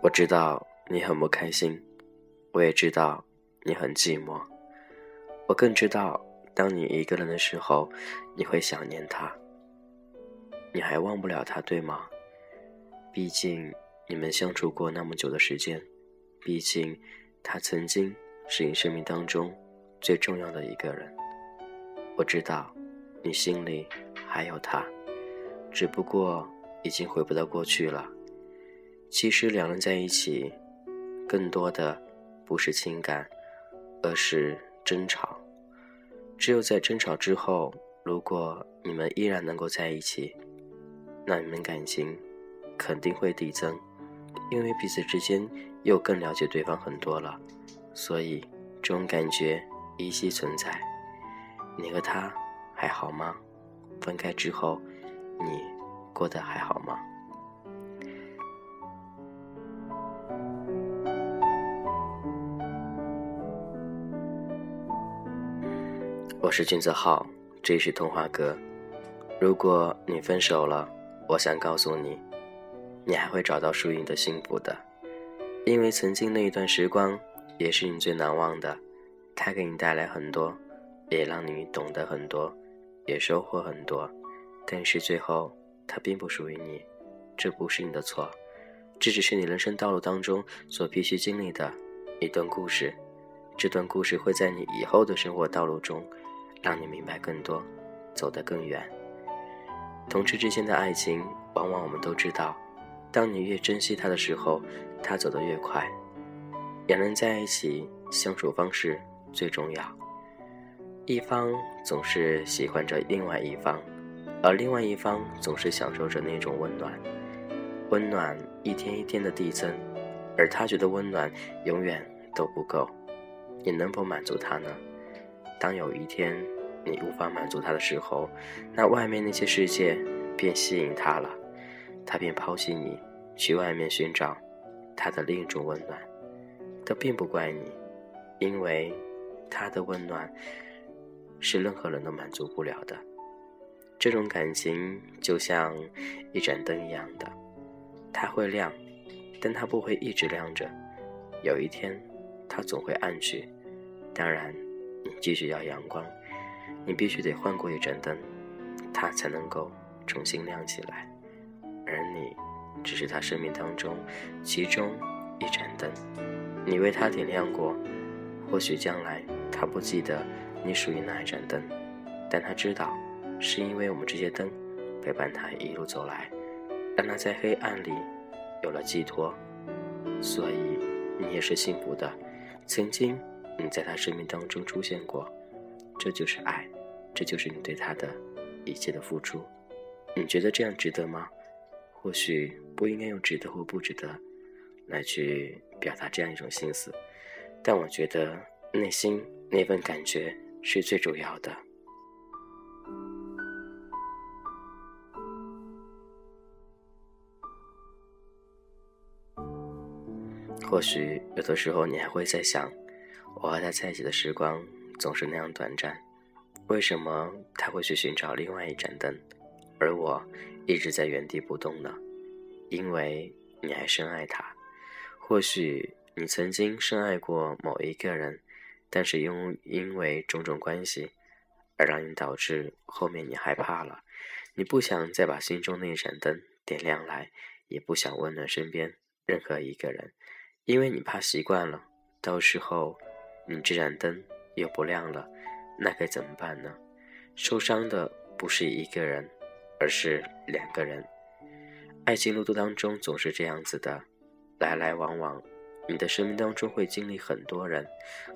我知道你很不开心，我也知道你很寂寞，我更知道，当你一个人的时候，你会想念他。你还忘不了他，对吗？毕竟你们相处过那么久的时间，毕竟他曾经是你生命当中最重要的一个人。我知道，你心里还有他，只不过已经回不到过去了。其实两人在一起，更多的不是情感，而是争吵。只有在争吵之后，如果你们依然能够在一起，那你们感情肯定会递增，因为彼此之间又更了解对方很多了，所以这种感觉依稀存在。你和他还好吗？分开之后，你过得还好吗？我是君子浩，这是童话哥。如果你分手了，我想告诉你，你还会找到属于你的幸福的，因为曾经那一段时光也是你最难忘的。它给你带来很多，也让你懂得很多，也收获很多。但是最后，它并不属于你，这不是你的错，这只是你人生道路当中所必须经历的一段故事。这段故事会在你以后的生活道路中。让你明白更多，走得更远。同志之间的爱情，往往我们都知道，当你越珍惜他的时候，他走得越快。两人在一起，相处方式最重要。一方总是喜欢着另外一方，而另外一方总是享受着那种温暖。温暖一天一天的递增，而他觉得温暖永远都不够。你能否满足他呢？当有一天你无法满足他的时候，那外面那些世界便吸引他了，他便抛弃你，去外面寻找他的另一种温暖。这并不怪你，因为他的温暖是任何人都满足不了的。这种感情就像一盏灯一样的，它会亮，但它不会一直亮着，有一天它总会暗去。当然。你继续要阳光，你必须得换过一盏灯，它才能够重新亮起来。而你，只是他生命当中其中一盏灯，你为他点亮过。或许将来他不记得你属于哪一盏灯，但他知道，是因为我们这些灯陪伴他一路走来，让他在黑暗里有了寄托。所以，你也是幸福的。曾经。你在他生命当中出现过，这就是爱，这就是你对他的一切的付出。你觉得这样值得吗？或许不应该用值得或不值得来去表达这样一种心思，但我觉得内心那份感觉是最主要的。或许有的时候你还会在想。我和他在一起的时光总是那样短暂，为什么他会去寻找另外一盏灯，而我一直在原地不动呢？因为你还深爱他。或许你曾经深爱过某一个人，但是因因为种种关系，而让你导致后面你害怕了，你不想再把心中那盏灯点亮来，也不想温暖身边任何一个人，因为你怕习惯了，到时候。你这盏灯又不亮了，那该怎么办呢？受伤的不是一个人，而是两个人。爱情路途当中总是这样子的，来来往往。你的生命当中会经历很多人，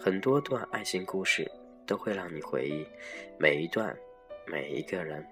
很多段爱情故事都会让你回忆，每一段，每一个人。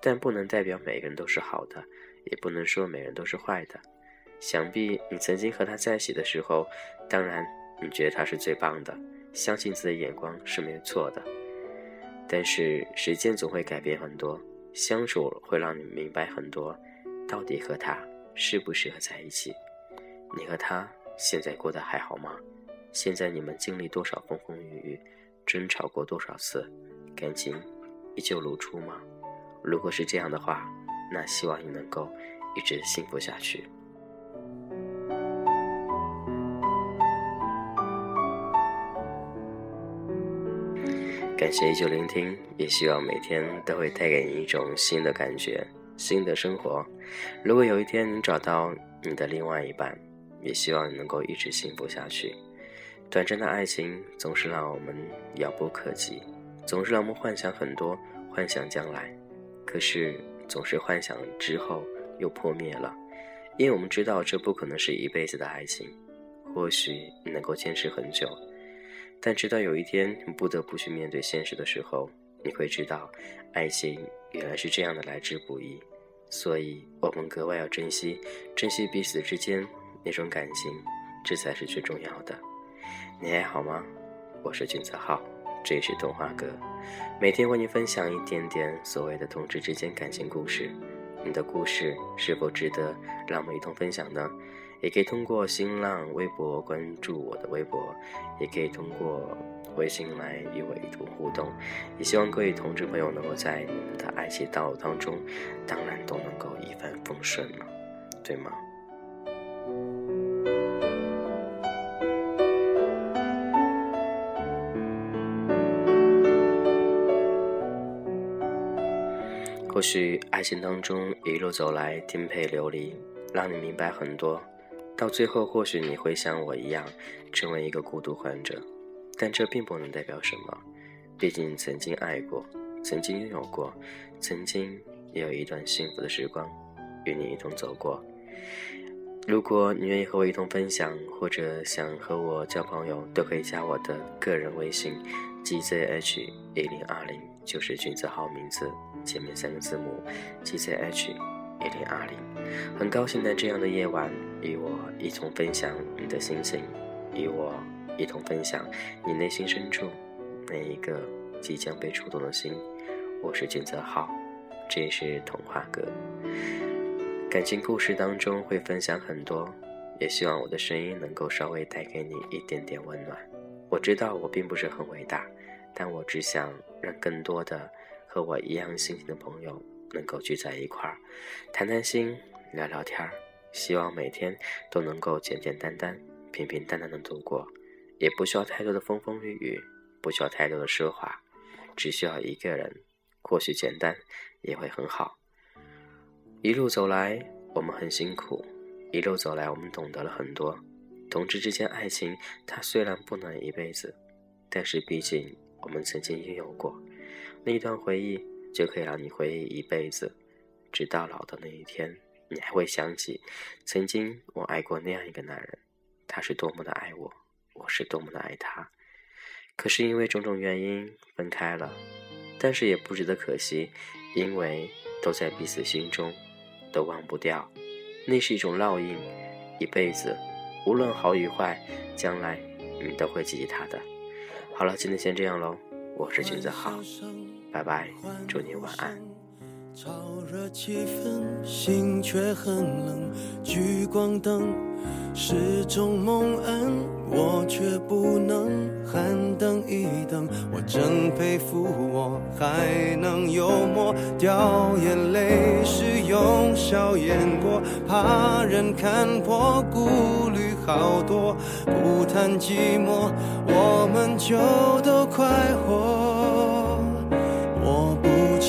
但不能代表每个人都是好的，也不能说每人都是坏的。想必你曾经和他在一起的时候，当然。你觉得他是最棒的，相信自己的眼光是没有错的。但是时间总会改变很多，相处会让你明白很多，到底和他适不适合在一起。你和他现在过得还好吗？现在你们经历多少风风雨雨，争吵过多少次，感情依旧如初吗？如果是这样的话，那希望你能够一直幸福下去。感谢依旧聆听，也希望每天都会带给你一种新的感觉、新的生活。如果有一天你找到你的另外一半，也希望你能够一直幸福下去。短暂的爱情总是让我们遥不可及，总是让我们幻想很多，幻想将来。可是总是幻想之后又破灭了，因为我们知道这不可能是一辈子的爱情。或许你能够坚持很久，但直到有一天你不得不去面对现实的时候，你会知道，爱情原来是这样的来之不易。所以，我们格外要珍惜，珍惜彼此之间那种感情，这才是最重要的。你还好吗？我是君子浩。这里是童话哥，每天为你分享一点点所谓的同志之间感情故事。你的故事是否值得让我们一同分享呢？也可以通过新浪微博关注我的微博，也可以通过微信来与我一同互动。也希望各位同志朋友能够在你们的爱情道路当中，当然都能够一帆风顺了，对吗？或许爱情当中一路走来颠沛流离，让你明白很多。到最后，或许你会像我一样，成为一个孤独患者。但这并不能代表什么，毕竟曾经爱过，曾经拥有过，曾经也有一段幸福的时光，与你一同走过。如果你愿意和我一同分享，或者想和我交朋友，都可以加我的个人微信：gzh 一零二零，就是君子号名字。前面三个字母 G C H 一零二零，很高兴在这样的夜晚与我一同分享你的心情，与我一同分享你内心深处那一个即将被触动的心。我是君泽浩，这是童话哥。感情故事当中会分享很多，也希望我的声音能够稍微带给你一点点温暖。我知道我并不是很伟大，但我只想让更多的。和我一样心情的朋友能够聚在一块儿，谈谈心，聊聊天儿。希望每天都能够简简单单、平平淡淡的度过，也不需要太多的风风雨雨，不需要太多的奢华，只需要一个人，或许简单也会很好。一路走来，我们很辛苦；一路走来，我们懂得了很多。同志之间爱情，它虽然不能一辈子，但是毕竟我们曾经拥有过。那一段回忆就可以让你回忆一辈子，直到老的那一天，你还会想起曾经我爱过那样一个男人，他是多么的爱我，我是多么的爱他。可是因为种种原因分开了，但是也不值得可惜，因为都在彼此心中，都忘不掉。那是一种烙印，一辈子，无论好与坏，将来你都会记起他的。好了，今天先这样喽。我是君子浩，拜拜，祝你晚安。燥热气氛，心却很冷。聚光灯是种蒙恩，我却不能喊等一等。我真佩服我还能幽默，掉眼泪是用笑掩过，怕人看破，顾虑好多。不谈寂寞，我们就都快活。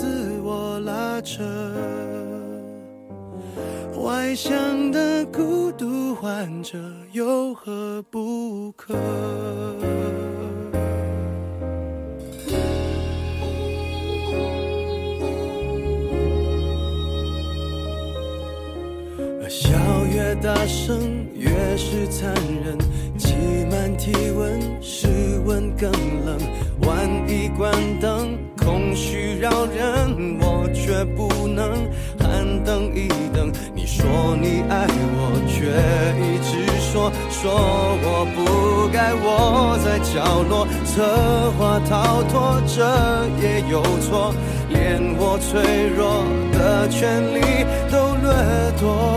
自我拉扯，外向的孤独患者有何不可？笑越大声，越是残忍。挤满体温，室温更冷，万一关灯，空虚扰人，我却不能喊等一等。你说你爱我，却一直说说我不该窝在角落，策划逃脱，这也有错，连我脆弱的权利都掠夺。